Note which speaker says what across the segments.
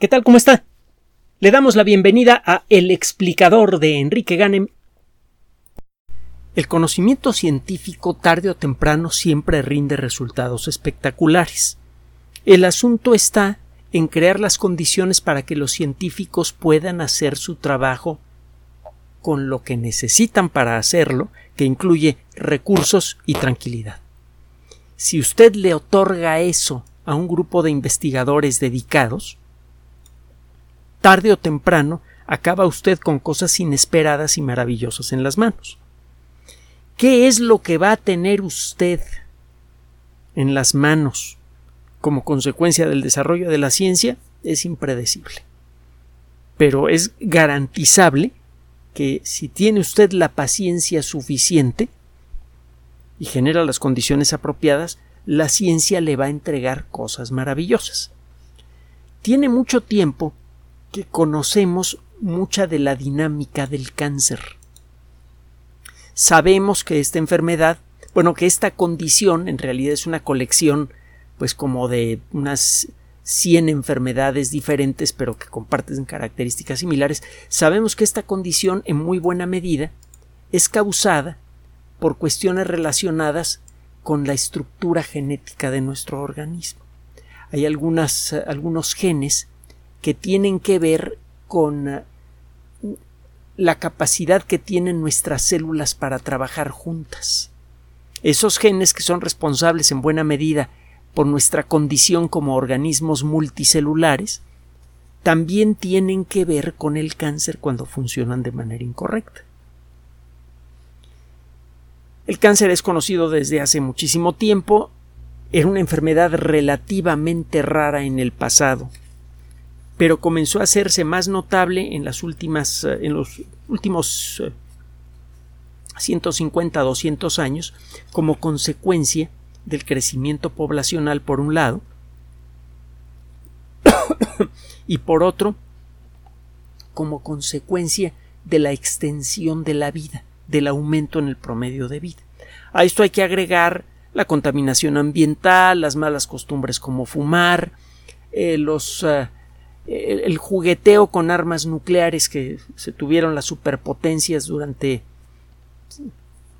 Speaker 1: ¿Qué tal? ¿Cómo está? Le damos la bienvenida a El explicador de Enrique Ganem. El conocimiento científico tarde o temprano siempre rinde resultados espectaculares. El asunto está en crear las condiciones para que los científicos puedan hacer su trabajo con lo que necesitan para hacerlo, que incluye recursos y tranquilidad. Si usted le otorga eso a un grupo de investigadores dedicados, tarde o temprano acaba usted con cosas inesperadas y maravillosas en las manos. ¿Qué es lo que va a tener usted en las manos como consecuencia del desarrollo de la ciencia? Es impredecible. Pero es garantizable que si tiene usted la paciencia suficiente y genera las condiciones apropiadas, la ciencia le va a entregar cosas maravillosas. Tiene mucho tiempo que conocemos mucha de la dinámica del cáncer. Sabemos que esta enfermedad, bueno, que esta condición en realidad es una colección, pues como de unas 100 enfermedades diferentes, pero que comparten características similares. Sabemos que esta condición, en muy buena medida, es causada por cuestiones relacionadas con la estructura genética de nuestro organismo. Hay algunos genes que tienen que ver con eh, la capacidad que tienen nuestras células para trabajar juntas. Esos genes que son responsables en buena medida por nuestra condición como organismos multicelulares, también tienen que ver con el cáncer cuando funcionan de manera incorrecta. El cáncer es conocido desde hace muchísimo tiempo, era una enfermedad relativamente rara en el pasado, pero comenzó a hacerse más notable en las últimas eh, en los últimos 150 eh, 200 años como consecuencia del crecimiento poblacional por un lado y por otro como consecuencia de la extensión de la vida, del aumento en el promedio de vida. A esto hay que agregar la contaminación ambiental, las malas costumbres como fumar, eh, los el, jugueteo con armas nucleares que se tuvieron las superpotencias durante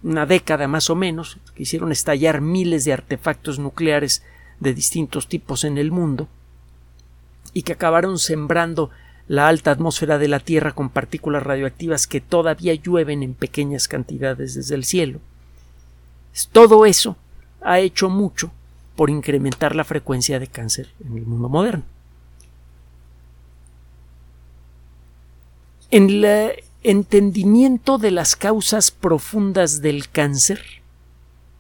Speaker 1: una década más o menos, que hicieron estallar miles de artefactos nucleares de distintos tipos en el mundo y que acabaron sembrando la alta atmósfera de la Tierra con partículas radioactivas que todavía llueven en pequeñas cantidades desde el cielo. Todo eso ha hecho mucho por incrementar la frecuencia de cáncer en el mundo moderno. En el entendimiento de las causas profundas del cáncer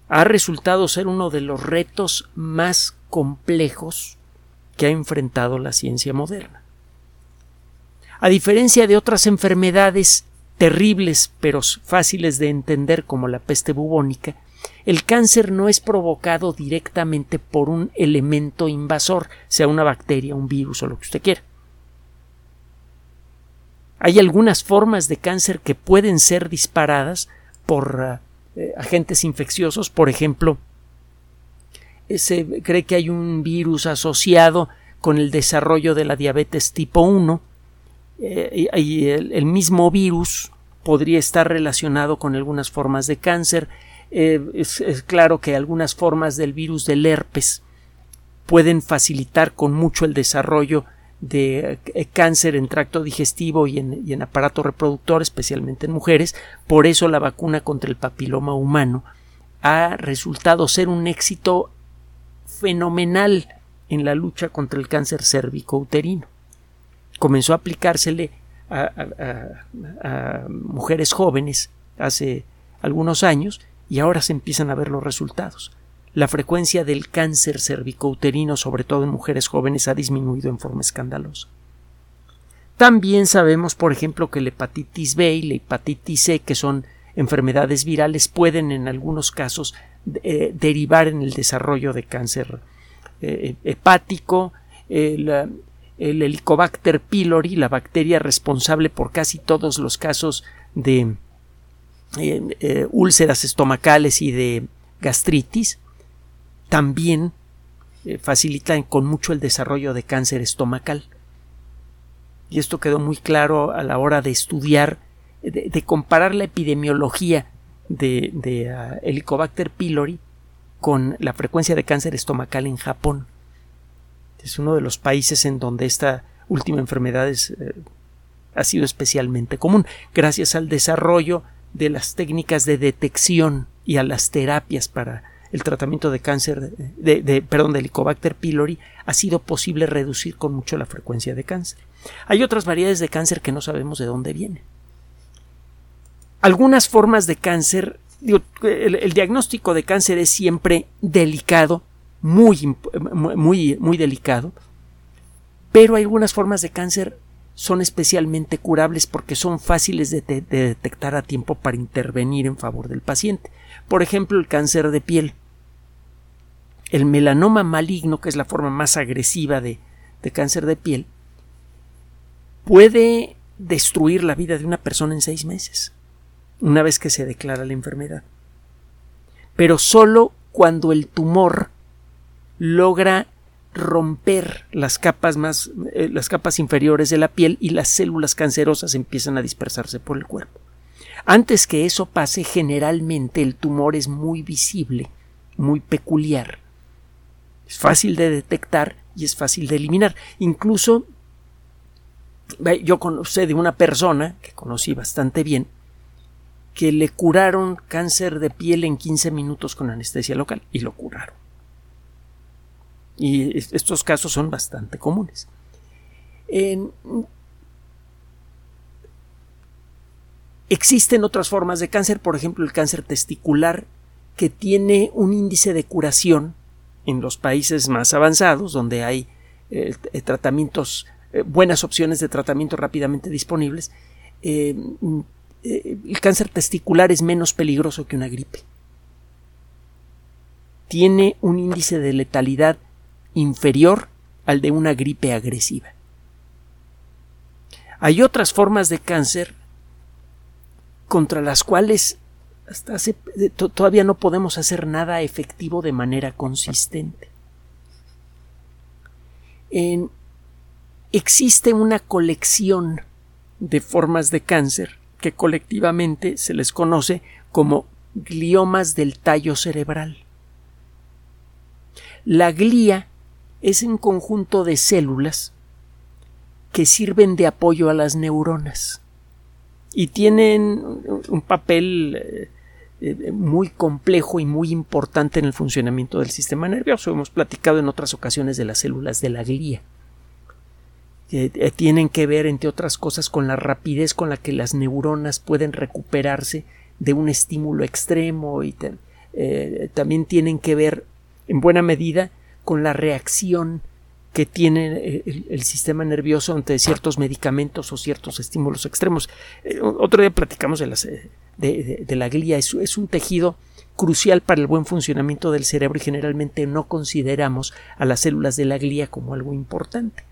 Speaker 1: ha resultado ser uno de los retos más complejos que ha enfrentado la ciencia moderna. A diferencia de otras enfermedades terribles pero fáciles de entender como la peste bubónica, el cáncer no es provocado directamente por un elemento invasor, sea una bacteria, un virus o lo que usted quiera. Hay algunas formas de cáncer que pueden ser disparadas por eh, agentes infecciosos, por ejemplo, eh, se cree que hay un virus asociado con el desarrollo de la diabetes tipo 1 eh, y el, mismo virus podría estar relacionado con algunas formas de cáncer. es, claro que algunas formas del virus del herpes pueden facilitar con mucho el desarrollo de eh, cáncer en tracto digestivo y en, aparato reproductor, especialmente en mujeres. Por eso la vacuna contra el papiloma humano ha resultado ser un éxito fenomenal en la lucha contra el cáncer cérvico-uterino. Comenzó a aplicársele a, mujeres jóvenes hace algunos años y ahora se empiezan a ver los resultados la frecuencia del cáncer cervicouterino, sobre todo en mujeres jóvenes, ha disminuido en forma escandalosa. También sabemos, por ejemplo, que la hepatitis B y la hepatitis C, que son enfermedades virales, pueden en algunos casos eh, derivar en el desarrollo de cáncer eh, hepático. El, Helicobacter pylori, la bacteria responsable por casi todos los casos de eh, úlceras estomacales y de gastritis, también eh, facilitan con mucho el desarrollo de cáncer estomacal. y esto quedó muy claro a la hora de estudiar, de, comparar la epidemiología de, de Helicobacter pylori con la frecuencia de cáncer estomacal en Japón. Es uno de los países en donde esta última enfermedad eh, ha sido especialmente común, gracias al desarrollo de las técnicas de detección y a las terapias para el tratamiento de cáncer de, perdón de Helicobacter pylori ha sido posible reducir con mucho la frecuencia de cáncer. Hay otras variedades de cáncer que no sabemos de dónde vienen. Algunas formas de cáncer, el, diagnóstico de cáncer es siempre delicado, muy, muy, muy delicado, pero algunas formas de cáncer son especialmente curables porque son fáciles de, detectar a tiempo para intervenir en favor del paciente. Por ejemplo, el cáncer de piel. El melanoma maligno, que es la forma más agresiva de, de cáncer de piel, puede destruir la vida de una persona en seis meses, una vez que se declara la enfermedad. Pero solo cuando el tumor logra romper las capas más eh, las capas inferiores de la piel y las células cancerosas empiezan a dispersarse por el cuerpo. Antes que eso pase, generalmente el tumor es muy visible, muy peculiar. Es fácil de detectar y es fácil de eliminar. Incluso yo conocí de una persona que conocí bastante bien que le curaron cáncer de piel en 15 minutos con anestesia local y lo curaron. Y estos casos son bastante comunes. existen otras formas de cáncer, por ejemplo el cáncer testicular, que tiene un índice de curación en los países más avanzados, donde hay eh, eh, tratamientos, eh, buenas opciones de tratamiento rápidamente disponibles. el cáncer testicular es menos peligroso que una gripe. Tiene un índice de letalidad inferior al de una gripe agresiva. Hay otras formas de cáncer contra las cuales hasta todavía no podemos hacer nada efectivo de manera consistente. existe una colección de formas de cáncer que colectivamente se les conoce como gliomas del tallo cerebral. La glía es un conjunto de células que sirven de apoyo a las neuronas y tienen un papel eh, eh, muy complejo y muy importante en el funcionamiento del sistema nervioso. Hemos platicado en otras ocasiones de las células de la glía. eh, tienen que ver, entre otras cosas, con la rapidez con la que las neuronas pueden recuperarse de un estímulo extremo y también tienen que ver, en buena medida, con la reacción que tiene eh, el, sistema nervioso ante ciertos medicamentos o ciertos estímulos extremos. Eh, otro día platicamos eh, de, la glía. Es, es, un tejido crucial para el buen funcionamiento del cerebro y generalmente no consideramos a las células de la glía como algo importante.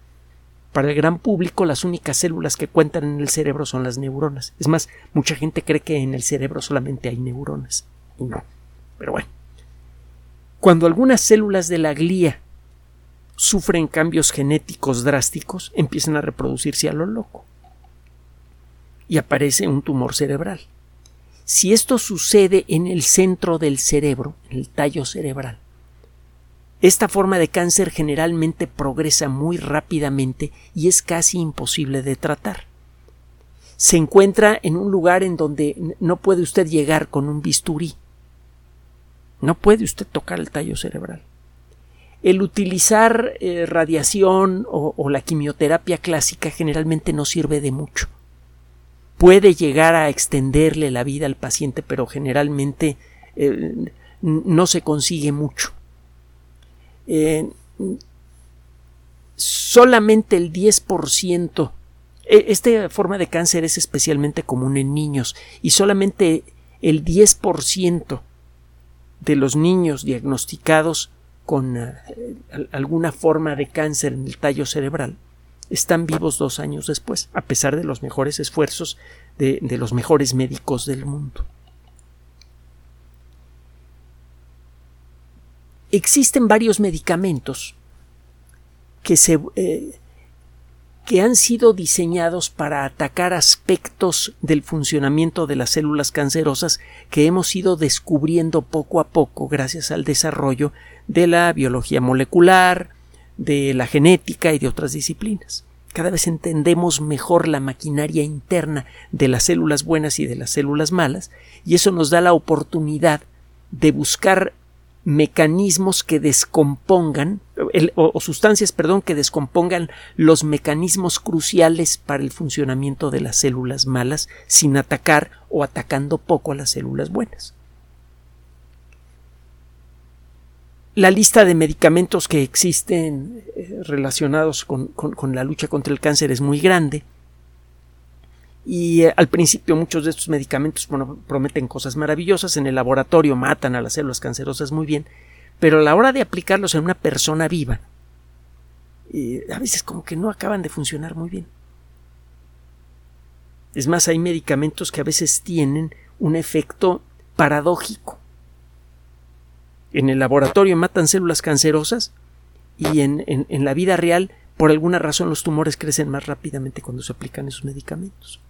Speaker 1: Para el gran público las únicas células que cuentan en el cerebro son las neuronas. Es más, mucha gente cree que en el cerebro solamente hay neuronas. Y no. Pero bueno. Cuando algunas células de la glía sufren cambios genéticos drásticos, empiezan a reproducirse a lo loco. Y aparece un tumor cerebral. Si esto sucede en el centro del cerebro, en el tallo cerebral, esta forma de cáncer generalmente progresa muy rápidamente y es casi imposible de tratar. Se encuentra en un lugar en donde no puede usted llegar con un bisturí. No puede usted tocar el tallo cerebral. El utilizar eh, radiación o, la quimioterapia clásica generalmente no sirve de mucho. Puede llegar a extenderle la vida al paciente, pero generalmente eh, no se consigue mucho. Eh, solamente el 10% e, esta forma de cáncer es especialmente común en niños y solamente el 10% de los niños diagnosticados con eh, alguna forma de cáncer en el tallo cerebral están vivos dos años después, a pesar de los mejores esfuerzos de, los mejores médicos del mundo. Existen varios medicamentos que, se, eh, que han sido diseñados para atacar aspectos del funcionamiento de las células cancerosas que hemos ido descubriendo poco a poco gracias al desarrollo de la biología molecular, de la genética y de otras disciplinas. Cada vez entendemos mejor la maquinaria interna de las células buenas y de las células malas, y eso nos da la oportunidad de buscar mecanismos que descompongan o, sustancias, perdón, que descompongan los mecanismos cruciales para el funcionamiento de las células malas sin atacar o atacando poco a las células buenas. La lista de medicamentos que existen eh, relacionados con, la lucha contra el cáncer es muy grande. Y eh, al principio muchos de estos medicamentos prometen cosas maravillosas, en el laboratorio matan a las células cancerosas muy bien, pero a la hora de aplicarlos en una persona viva, eh, a veces como que no acaban de funcionar muy bien. Es más, hay medicamentos que a veces tienen un efecto paradójico. En el laboratorio matan células cancerosas y en, en la vida real, por alguna razón, los tumores crecen más rápidamente cuando se aplican esos medicamentos.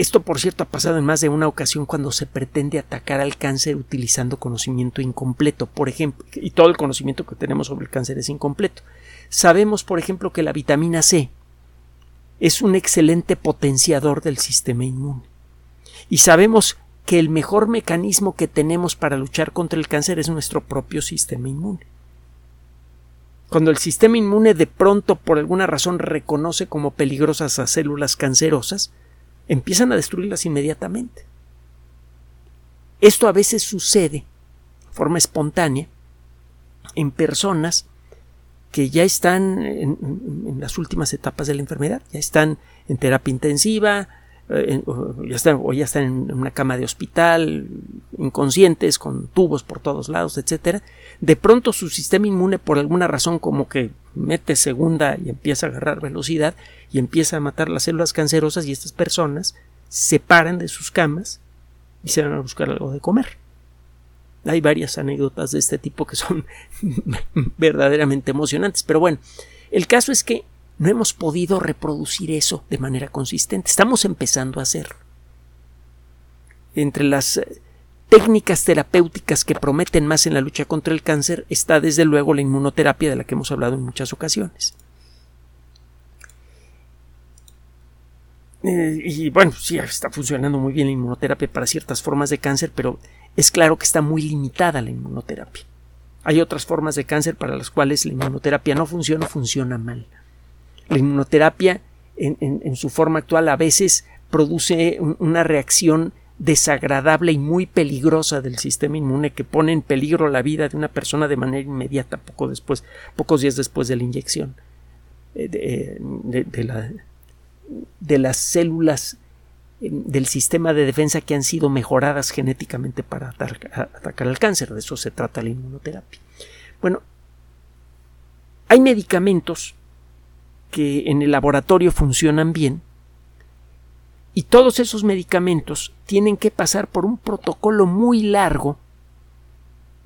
Speaker 1: Esto, por cierto, ha pasado en más de una ocasión cuando se pretende atacar al cáncer utilizando conocimiento incompleto, por ejemplo, y todo el conocimiento que tenemos sobre el cáncer es incompleto. Sabemos, por ejemplo, que la vitamina C es un excelente potenciador del sistema inmune. Y sabemos que el mejor mecanismo que tenemos para luchar contra el cáncer es nuestro propio sistema inmune. Cuando el sistema inmune de pronto por alguna razón reconoce como peligrosas a células cancerosas, empiezan a destruirlas inmediatamente. Esto a veces sucede de forma espontánea en personas que ya están en, las últimas etapas de la enfermedad, ya están en terapia intensiva, eh, ya están, o ya están en una cama de hospital, inconscientes, con tubos por todos lados, etcétera. De pronto su sistema inmune, por alguna razón, como que mete segunda y empieza a agarrar velocidad y empieza a matar las células cancerosas y estas personas se paran de sus camas y se van a buscar algo de comer. Hay varias anécdotas de este tipo que son verdaderamente emocionantes, pero bueno, el caso es que no hemos podido reproducir eso de manera consistente. Estamos empezando a hacerlo. Entre las eh, técnicas terapéuticas que prometen más en la lucha contra el cáncer está desde luego la inmunoterapia de la que hemos hablado en muchas ocasiones. Eh, y bueno, sí, está funcionando muy bien la inmunoterapia para ciertas formas de cáncer, pero es claro que está muy limitada la inmunoterapia. Hay otras formas de cáncer para las cuales la inmunoterapia no funciona o funciona mal. La inmunoterapia en, su forma actual a veces produce una reacción desagradable y muy peligrosa del sistema inmune que pone en peligro la vida de una persona de manera inmediata poco después, pocos días después de la inyección eh, de, de las células eh, del sistema de defensa que han sido mejoradas genéticamente para atacar al cáncer. De eso se trata la inmunoterapia. Bueno, hay medicamentos que en el laboratorio funcionan bien y todos esos medicamentos tienen que pasar por un protocolo muy largo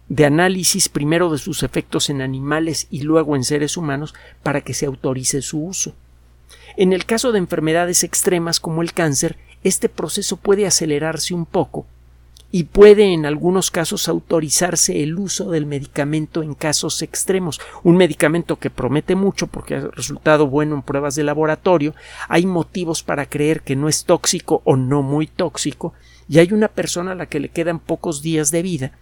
Speaker 1: de análisis primero de sus efectos en animales y luego en seres humanos para que se autorice su uso. En el caso de enfermedades extremas como el cáncer, este proceso puede acelerarse un poco y puede en algunos casos autorizarse el uso del medicamento en casos extremos. Un medicamento que promete mucho porque ha resultado bueno en pruebas de laboratorio, hay motivos para creer que no es tóxico o no muy tóxico, y hay una persona a la que le quedan pocos días de vida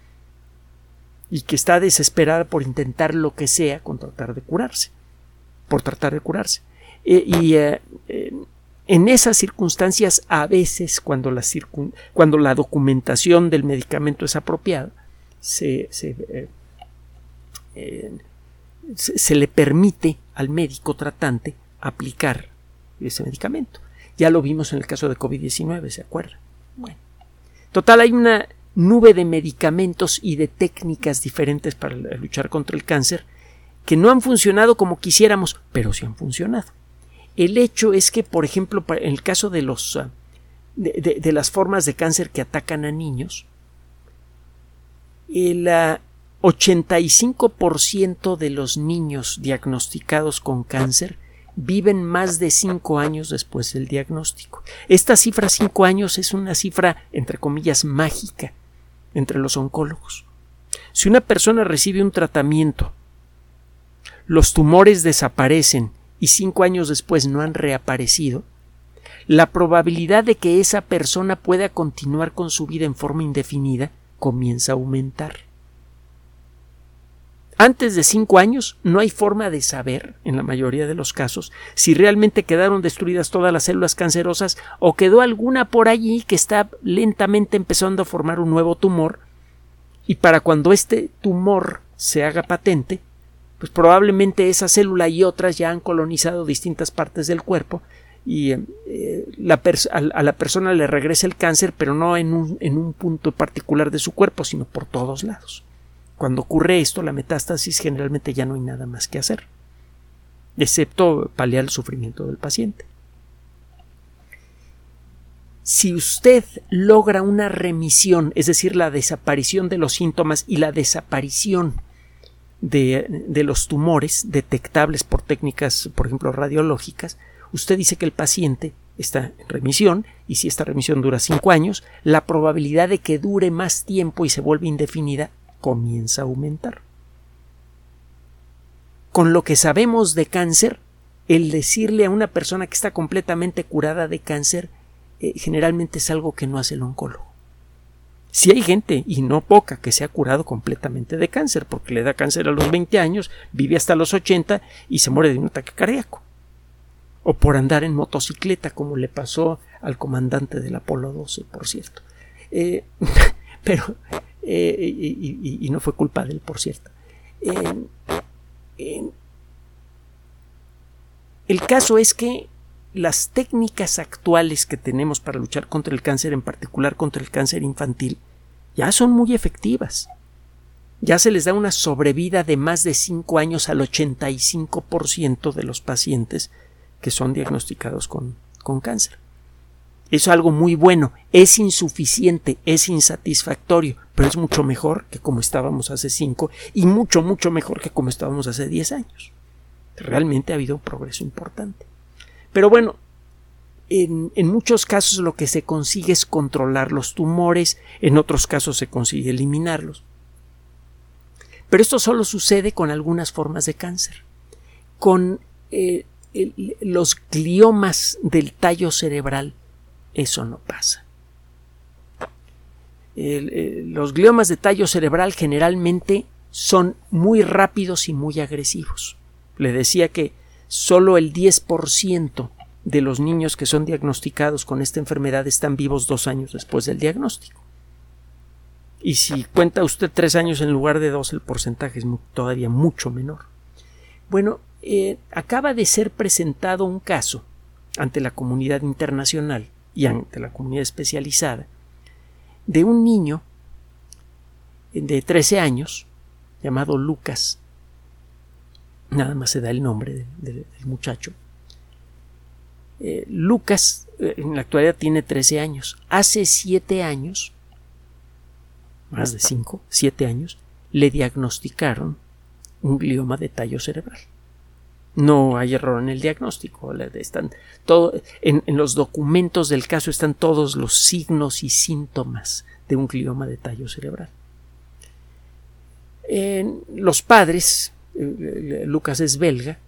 Speaker 1: y que está desesperada por intentar lo que sea con tratar de curarse, por tratar de curarse. Eh, y eh, eh, en esas circunstancias, a veces, cuando la, documentación del medicamento es apropiada, se, eh, eh, se, le permite al médico tratante aplicar ese medicamento. Ya lo vimos en el caso de COVID-19, ¿se acuerda? Bueno. Total, hay una nube de medicamentos y de técnicas diferentes para luchar contra el cáncer que no han funcionado como quisiéramos, pero sí han funcionado. El hecho es que, por ejemplo, en el caso de los ah, de, las formas de cáncer que atacan a niños, ah, 85% de los niños diagnosticados con cáncer viven más de 5 años después del diagnóstico. Esta cifra 5 años es una cifra, entre comillas, mágica entre los oncólogos. Si una persona recibe un tratamiento, los tumores desaparecen y cinco años después no han reaparecido, la probabilidad de que esa persona pueda continuar con su vida en forma indefinida comienza a aumentar. Antes de cinco años no hay forma de saber, en la mayoría de los casos, si realmente quedaron destruidas todas las células cancerosas o quedó alguna por allí que está lentamente empezando a formar un nuevo tumor y para cuando este tumor se haga patente, pues probablemente esa célula y otras ya han colonizado distintas partes del cuerpo y eh, a, la persona le regresa el cáncer, pero no en un, en un punto particular de su cuerpo, sino por todos lados. Cuando ocurre esto, la metástasis generalmente ya no hay nada más que hacer, excepto paliar el sufrimiento del paciente. Si usted logra una remisión, es decir, la desaparición de los síntomas y la desaparición de, de, los tumores detectables por técnicas, por ejemplo, radiológicas, usted dice que el paciente está en remisión y si esta remisión dura cinco años, la probabilidad de que dure más tiempo y se vuelva indefinida comienza a aumentar. Con lo que sabemos de cáncer, el decirle a una persona que está completamente curada de cáncer eh, generalmente es algo que no hace el oncólogo. Si hay gente, y no poca, que se ha curado completamente de cáncer, porque le da cáncer a los 20 años, vive hasta los 80 y se muere de un ataque cardíaco. O por andar en motocicleta, como le pasó al comandante del Apolo 12, por cierto. Eh, pero, eh, y, no fue culpa de él, por cierto. el caso es que las técnicas actuales que tenemos para luchar contra el cáncer, en particular contra el cáncer infantil, ya son muy efectivas. Ya se les da una sobrevida de más de 5 años al 85% de los pacientes que son diagnosticados con, con cáncer. Es algo muy bueno. Es insuficiente, es insatisfactorio, pero es mucho mejor que como estábamos hace 5 y mucho, mucho mejor que como estábamos hace 10 años. Realmente ha habido un progreso importante. Pero bueno, en, muchos casos lo que se consigue es controlar los tumores, en otros casos se consigue eliminarlos. Pero esto solo sucede con algunas formas de cáncer. Con eh, los gliomas del tallo cerebral, eso no pasa. Eh, los gliomas de tallo cerebral generalmente son muy rápidos y muy agresivos. Le decía que solo el 10% de los niños que son diagnosticados con esta enfermedad están vivos dos años después del diagnóstico. Y si cuenta usted tres años en lugar de dos, el porcentaje es todavía mucho menor. Bueno, eh, acaba de ser presentado un caso ante la comunidad internacional y ante la comunidad especializada de un niño de 13 años llamado Lucas nada más se da el nombre del muchacho. Eh, Lucas eh, en la actualidad tiene 13 años. Hace 7 años, más de 5, 7 años, le diagnosticaron un glioma de tallo cerebral. No hay error en el diagnóstico. Están todo, en, en, los documentos del caso están todos los signos y síntomas de un glioma de tallo cerebral. Los padres eh, Lucas es belga,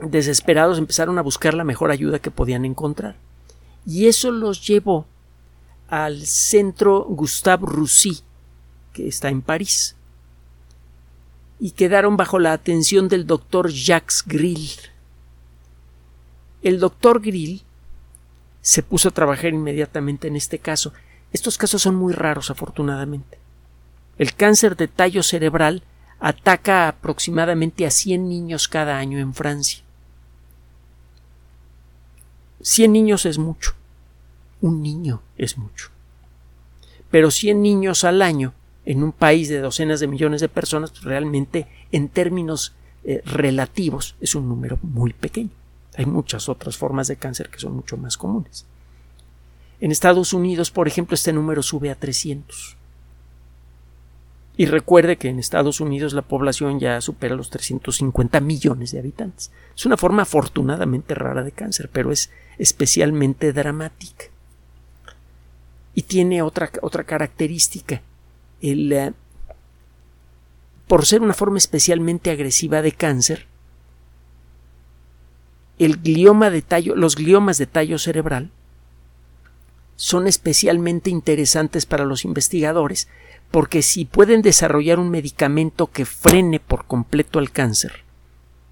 Speaker 1: desesperados empezaron a buscar la mejor ayuda que podían encontrar. Y eso los llevó al centro Gustave Roussy, que está en París. Y quedaron bajo la atención del doctor Jacques Grill. El doctor Grill se puso a trabajar inmediatamente en este caso. Estos casos son muy raros, afortunadamente. El cáncer de tallo cerebral ataca aproximadamente a 100 niños cada año en Francia. 100 niños es mucho. Un niño es mucho. Pero 100 niños al año en un país de docenas de millones de personas, pues, realmente en términos eh, relativos es un número muy pequeño. Hay muchas otras formas de cáncer que son mucho más comunes. En Estados Unidos, por ejemplo, este número sube a 300. Y recuerde que en Estados Unidos la población ya supera los 350 millones de habitantes. Es una forma afortunadamente rara de cáncer, pero es especialmente dramática. Y tiene otra, otra característica. El, eh, por ser una forma especialmente agresiva de cáncer, el glioma de tallo, los gliomas de tallo cerebral son especialmente interesantes para los investigadores porque si pueden desarrollar un medicamento que frene por completo el cáncer,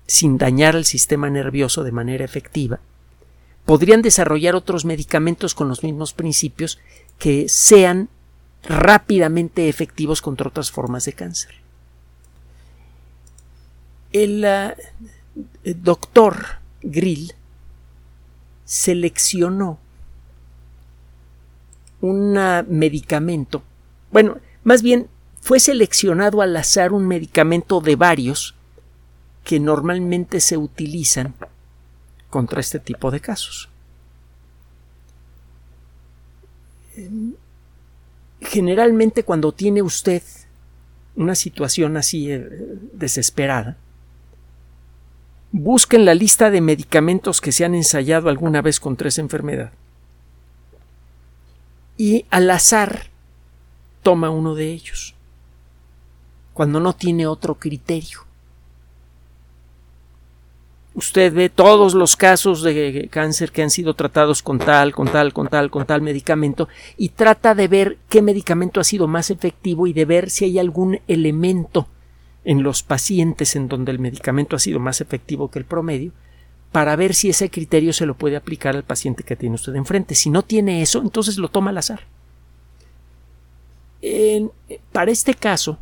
Speaker 1: sin dañar el sistema nervioso de manera efectiva, podrían desarrollar otros medicamentos con los mismos principios que sean rápidamente efectivos contra otras formas de cáncer. El, uh, doctor Grill seleccionó un medicamento, bueno, más bien, fue seleccionado al azar un medicamento de varios que normalmente se utilizan contra este tipo de casos. Generalmente cuando tiene usted una situación así eh, desesperada, busquen la lista de medicamentos que se han ensayado alguna vez contra esa enfermedad y al azar toma uno de ellos, cuando no tiene otro criterio. Usted ve todos los casos de cáncer que han sido tratados con tal, con tal, con tal, con tal medicamento y trata de ver qué medicamento ha sido más efectivo y de ver si hay algún elemento en los pacientes en donde el medicamento ha sido más efectivo que el promedio para ver si ese criterio se lo puede aplicar al paciente que tiene usted enfrente. Si no tiene eso, entonces lo toma al azar para este caso,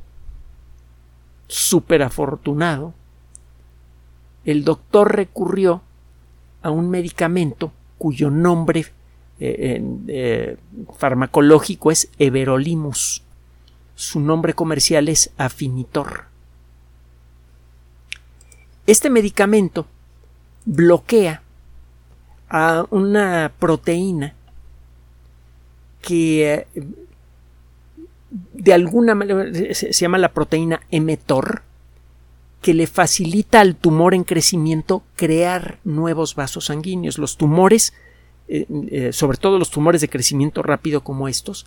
Speaker 1: súper afortunado, el doctor recurrió a un medicamento cuyo nombre eh, eh, farmacológico es Everolimus. Su nombre comercial es Afinitor. Este medicamento bloquea a una proteína que eh, de alguna manera se, llama la proteína mTOR, que le facilita al tumor en crecimiento crear nuevos vasos sanguíneos. Los tumores, eh, eh, sobre todo los tumores de crecimiento rápido como estos,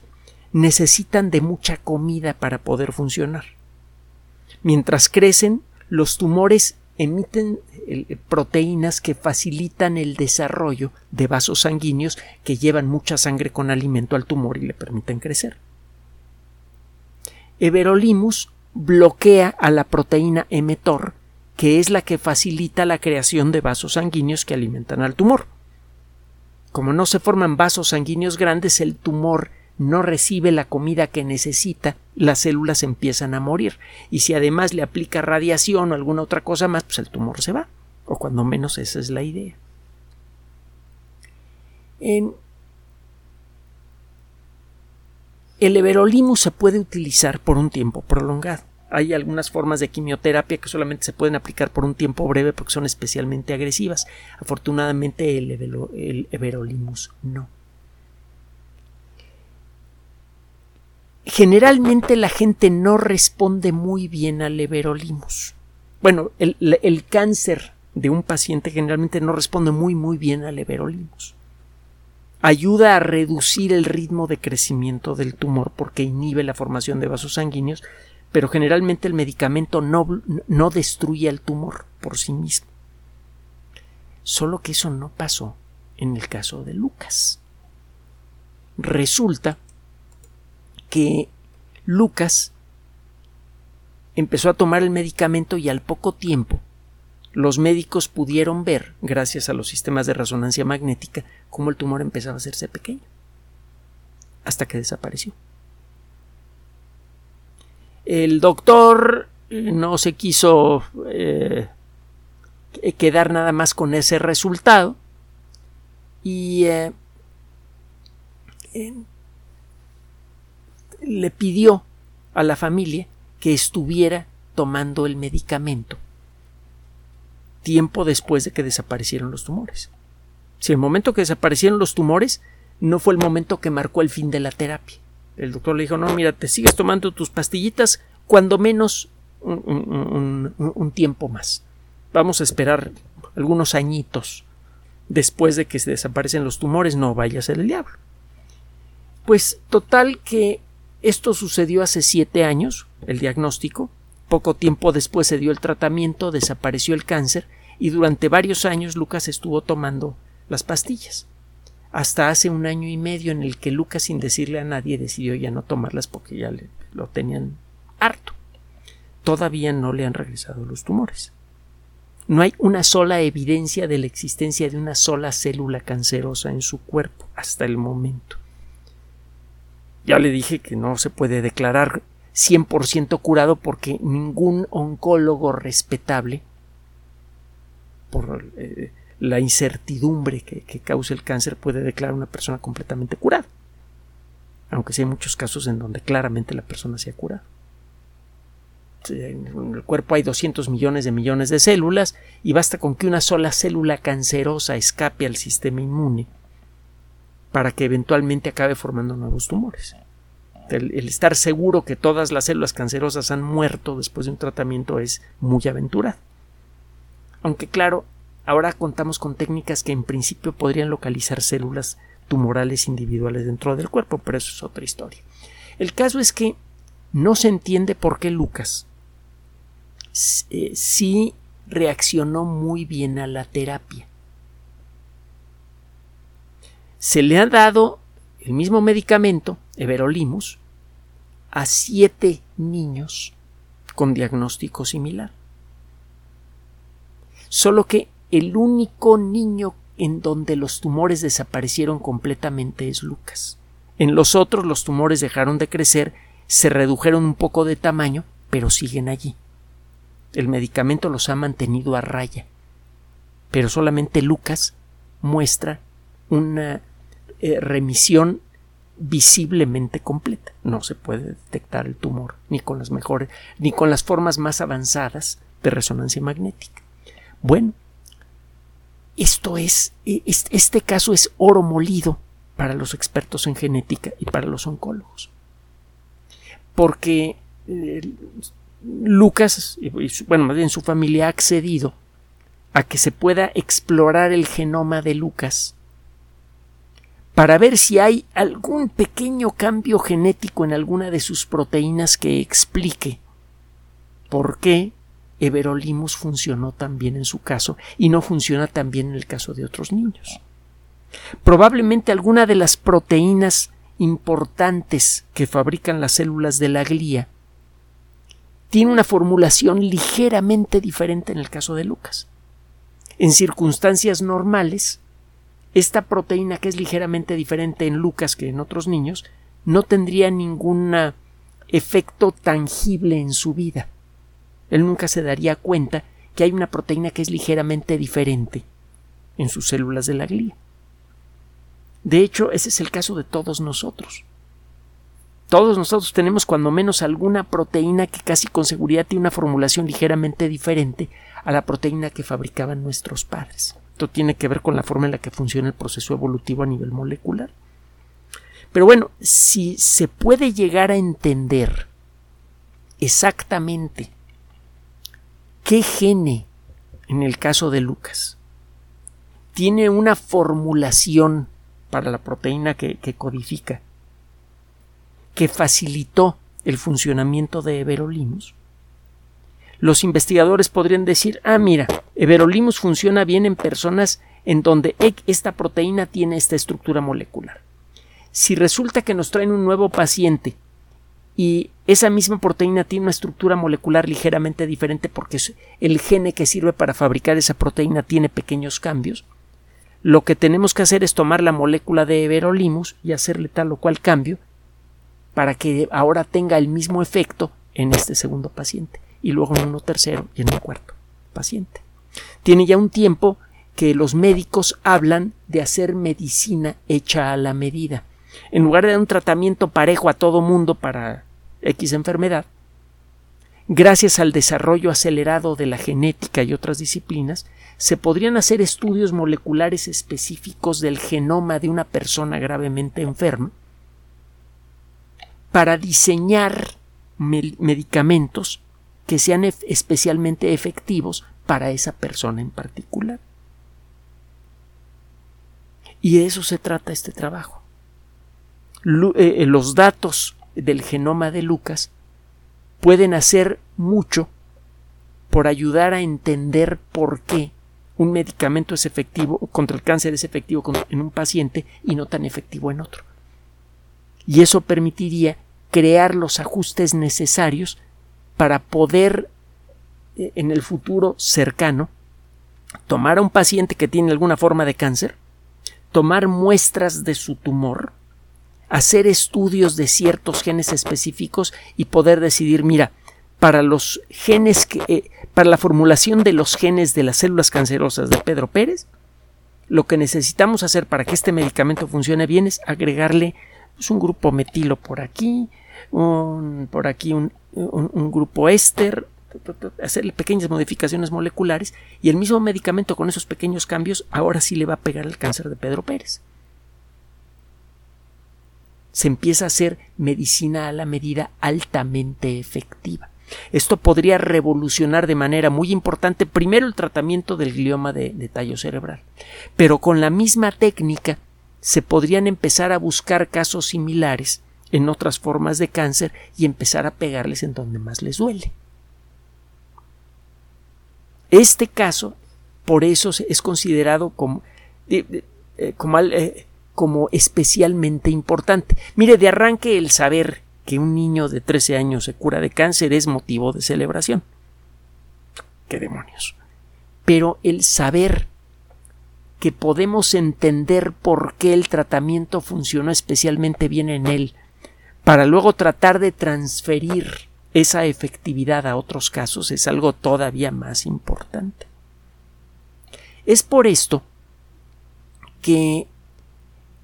Speaker 1: necesitan de mucha comida para poder funcionar. Mientras crecen, los tumores emiten eh, proteínas que facilitan el desarrollo de vasos sanguíneos que llevan mucha sangre con alimento al tumor y le permiten crecer. Everolimus bloquea a la proteína mTOR, que es la que facilita la creación de vasos sanguíneos que alimentan al tumor. Como no se forman vasos sanguíneos grandes, el tumor no recibe la comida que necesita, las células empiezan a morir. Y si además le aplica radiación o alguna otra cosa más, pues el tumor se va. O cuando menos esa es la idea. El everolimus se puede utilizar por un tiempo prolongado. Hay algunas formas de quimioterapia que solamente se pueden aplicar por un tiempo breve porque son especialmente agresivas. Afortunadamente el, el everolimus no. Generalmente la gente no responde muy bien al everolimus. Bueno, el, el cáncer de un paciente generalmente no responde muy muy bien al everolimus ayuda a reducir el ritmo de crecimiento del tumor porque inhibe la formación de vasos sanguíneos, pero generalmente el medicamento no, no destruye el tumor por sí mismo. Solo que eso no pasó en el caso de Lucas. Resulta que Lucas empezó a tomar el medicamento y al poco tiempo los médicos pudieron ver, gracias a los sistemas de resonancia magnética, cómo el tumor empezaba a hacerse pequeño, hasta que desapareció. El doctor no se quiso eh, quedar nada más con ese resultado y eh, le pidió a la familia que estuviera tomando el medicamento tiempo después de que desaparecieron los tumores. Si el momento que desaparecieron los tumores no fue el momento que marcó el fin de la terapia. El doctor le dijo, no, mira, te sigues tomando tus pastillitas cuando menos un, tiempo más. Vamos a esperar algunos añitos después de que se desaparecen los tumores, no vaya a ser el diablo. Pues total que esto sucedió hace siete años, el diagnóstico, poco tiempo después se dio el tratamiento, desapareció el cáncer y durante varios años Lucas estuvo tomando las pastillas. Hasta hace un año y medio en el que Lucas, sin decirle a nadie, decidió ya no tomarlas porque ya lo tenían harto. Todavía no le han regresado los tumores. No hay una sola evidencia de la existencia de una sola célula cancerosa en su cuerpo hasta el momento. Ya le dije que no se puede declarar 100% curado porque ningún oncólogo respetable, por eh, la incertidumbre que, que, causa el cáncer, puede declarar a una persona completamente curada. Aunque sí hay muchos casos en donde claramente la persona se ha curado en el cuerpo hay 200 millones de millones de células y basta con que una sola célula cancerosa escape al sistema inmune para que eventualmente acabe formando nuevos tumores. El, estar seguro que todas las células cancerosas han muerto después de un tratamiento es muy aventurado. Aunque claro, ahora contamos con técnicas que en principio podrían localizar células tumorales individuales dentro del cuerpo, pero eso es otra historia. El caso es que no se entiende por qué Lucas, eh, sí reaccionó muy bien a la terapia. Se le ha dado el mismo medicamento, Everolimus, a siete niños con diagnóstico similar. Solo que el único niño en donde los tumores desaparecieron completamente es Lucas. En los otros los tumores dejaron de crecer, se redujeron un poco de tamaño, pero siguen allí. El medicamento los ha mantenido a raya. Pero solamente Lucas muestra una eh, remisión visiblemente completa. No se puede detectar el tumor ni con las mejores, ni con las formas más avanzadas de resonancia magnética. Bueno, esto es, e, este caso es oro molido para los expertos en genética y para los oncólogos. Porque eh, Lucas, bueno, más bien su familia ha accedido a que se pueda explorar el genoma de Lucas para ver si hay algún pequeño cambio genético en alguna de sus proteínas que explique por qué Everolimus funcionó tan bien en su caso y no funciona tan bien en el caso de otros niños. Probablemente alguna de las proteínas importantes que fabrican las células de la glía tiene una formulación ligeramente diferente en el caso de Lucas. En circunstancias normales, esta proteína que es ligeramente diferente en Lucas que en otros niños no tendría ningún efecto tangible en su vida. Él nunca se daría cuenta que hay una proteína que es ligeramente diferente en sus células de la glía. De hecho, ese es el caso de todos nosotros. Todos nosotros tenemos cuando menos alguna proteína que casi con seguridad tiene una formulación ligeramente diferente a la proteína que fabricaban nuestros padres. Tiene que ver con la forma en la que funciona el proceso evolutivo a nivel molecular. Pero bueno, si se puede llegar a entender exactamente qué gene, en el caso de Lucas, tiene una formulación para la proteína que, que codifica que facilitó el funcionamiento de Everolimus, los investigadores podrían decir, ah, mira, Everolimus funciona bien en personas en donde esta proteína tiene esta estructura molecular. Si resulta que nos traen un nuevo paciente y esa misma proteína tiene una estructura molecular ligeramente diferente porque el gene que sirve para fabricar esa proteína tiene pequeños cambios, lo que tenemos que hacer es tomar la molécula de Everolimus y hacerle tal o cual cambio para que ahora tenga el mismo efecto en este segundo paciente y luego en uno tercero y en un cuarto paciente. Tiene ya un tiempo que los médicos hablan de hacer medicina hecha a la medida. En lugar de dar un tratamiento parejo a todo mundo para X enfermedad, gracias al desarrollo acelerado de la genética y otras disciplinas, se podrían hacer estudios moleculares específicos del genoma de una persona gravemente enferma para diseñar medicamentos que sean especialmente efectivos para esa persona en particular. Y de eso se trata este trabajo. Eh, eh, los datos del genoma de Lucas pueden hacer mucho por ayudar a entender por qué un medicamento es efectivo contra el cáncer es efectivo en un paciente y no tan efectivo en otro. Y eso permitiría crear los ajustes necesarios para poder eh, en el futuro cercano tomar a un paciente que tiene alguna forma de cáncer, tomar muestras de su tumor, hacer estudios de ciertos genes específicos y poder decidir, mira, para los genes que, eh, para la formulación de los genes de las células cancerosas de Pedro Pérez, lo que necesitamos hacer para que este medicamento funcione bien es agregarle pues, un grupo metilo por aquí, un, por aquí un, un grupo éster, hacerle pequeñas modificaciones moleculares y el mismo medicamento con esos pequeños cambios ahora sí le va a pegar el cáncer de Pedro Pérez. Se empieza a hacer medicina a la medida altamente efectiva. Esto podría revolucionar de manera muy importante primero el tratamiento del glioma de, de tallo cerebral, pero con la misma técnica se podrían empezar a buscar casos similares en otras formas de cáncer y empezar a pegarles en donde más les duele. Este caso, por eso es considerado como, eh, como, eh, como especialmente importante. Mire, de arranque el saber que un niño de 13 años se cura de cáncer es motivo de celebración. ¡Qué demonios! Pero el saber que podemos entender por qué el tratamiento funcionó especialmente bien en él, para luego tratar de transferir esa efectividad a otros casos es algo todavía más importante. Es por esto que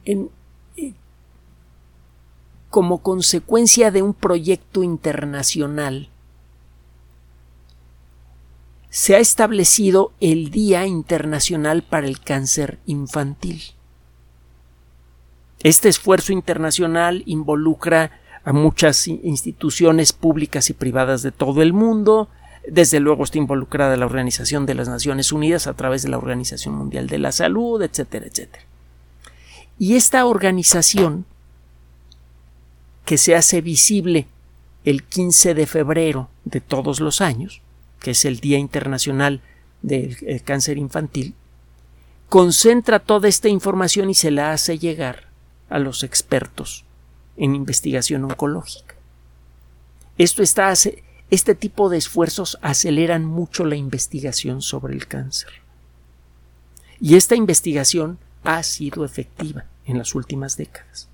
Speaker 1: eh, como consecuencia de un proyecto internacional se ha establecido el Día Internacional para el Cáncer Infantil. Este esfuerzo internacional involucra a muchas instituciones públicas y privadas de todo el mundo. Desde luego está involucrada la Organización de las Naciones Unidas a través de la Organización Mundial de la Salud, etcétera, etcétera. Y esta organización, que se hace visible el 15 de febrero de todos los años, que es el Día Internacional del eh, Cáncer Infantil, concentra toda esta información y se la hace llegar a los expertos en investigación oncológica. Esto está, este tipo de esfuerzos aceleran mucho la investigación sobre el cáncer. Y esta investigación ha sido efectiva en las últimas décadas.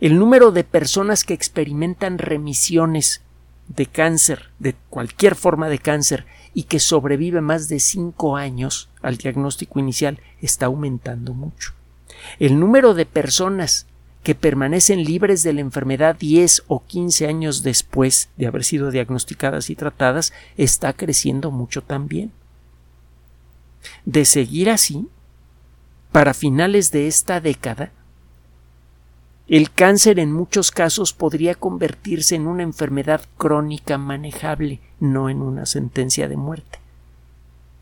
Speaker 1: El número de personas que experimentan remisiones de cáncer, de cualquier forma de cáncer, y que sobrevive más de cinco años al diagnóstico inicial, está aumentando mucho. El número de personas que permanecen libres de la enfermedad 10 o 15 años después de haber sido diagnosticadas y tratadas está creciendo mucho también. De seguir así, para finales de esta década, el cáncer en muchos casos podría convertirse en una enfermedad crónica manejable, no en una sentencia de muerte,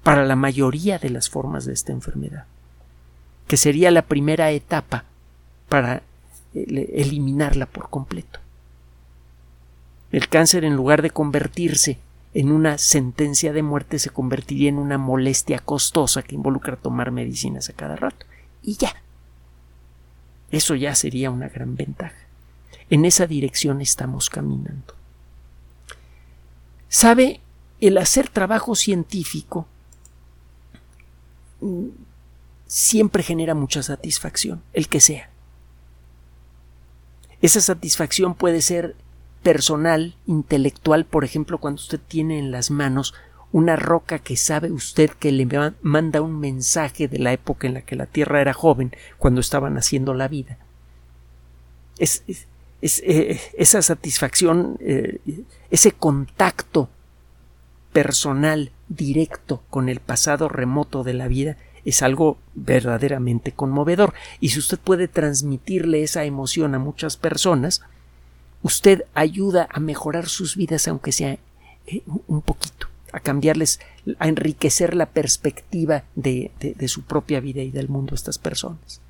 Speaker 1: para la mayoría de las formas de esta enfermedad, que sería la primera etapa para eliminarla por completo. El cáncer, en lugar de convertirse en una sentencia de muerte, se convertiría en una molestia costosa que involucra tomar medicinas a cada rato. Y ya. Eso ya sería una gran ventaja. En esa dirección estamos caminando. ¿Sabe? El hacer trabajo científico mm, siempre genera mucha satisfacción, el que sea. Esa satisfacción puede ser personal, intelectual, por ejemplo, cuando usted tiene en las manos una roca que sabe usted que le manda un mensaje de la época en la que la Tierra era joven, cuando estaban haciendo la vida. Es, eh, esa satisfacción, eh, ese contacto personal directo con el pasado remoto de la vida es algo verdaderamente conmovedor. Y si usted puede transmitirle esa emoción a muchas personas, usted ayuda a mejorar sus vidas, aunque sea eh, un poquito, a cambiarles, a enriquecer la perspectiva de, de su propia vida y del mundo a estas personas.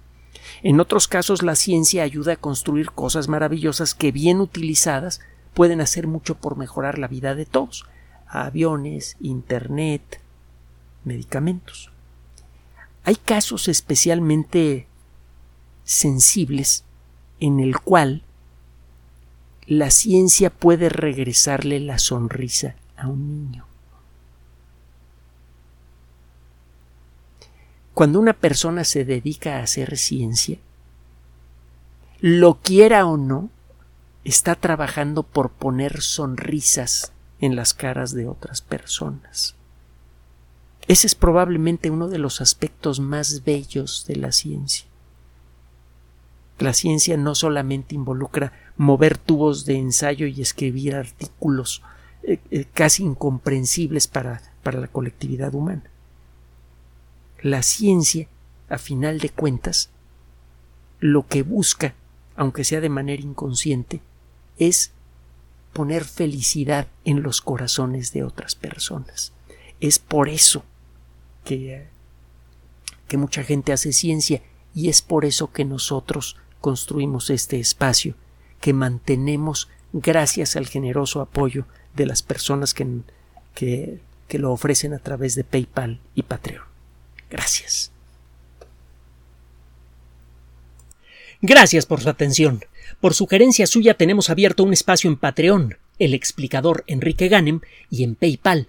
Speaker 1: En otros casos, la ciencia ayuda a construir cosas maravillosas que, bien utilizadas, pueden hacer mucho por mejorar la vida de todos. Aviones, Internet, medicamentos. Hay casos especialmente sensibles en el cual la ciencia puede regresarle la sonrisa a un niño. Cuando una persona se dedica a hacer ciencia, lo quiera o no, está trabajando por poner sonrisas en las caras de otras personas. Ese es probablemente uno de los aspectos más bellos de la ciencia. La ciencia no solamente involucra mover tubos de ensayo y escribir artículos eh, eh, casi incomprensibles para, para la colectividad humana. La ciencia, a final de cuentas, lo que busca, aunque sea de manera inconsciente, es poner felicidad en los corazones de otras personas. Es por eso que, mucha gente hace ciencia y es por eso que nosotros construimos este espacio que mantenemos gracias al generoso apoyo de las personas que, que, que lo ofrecen a través de PayPal y Patreon. Gracias.
Speaker 2: Gracias por su atención. Por sugerencia suya tenemos abierto un espacio en Patreon, el explicador Enrique Ganem, y en PayPal,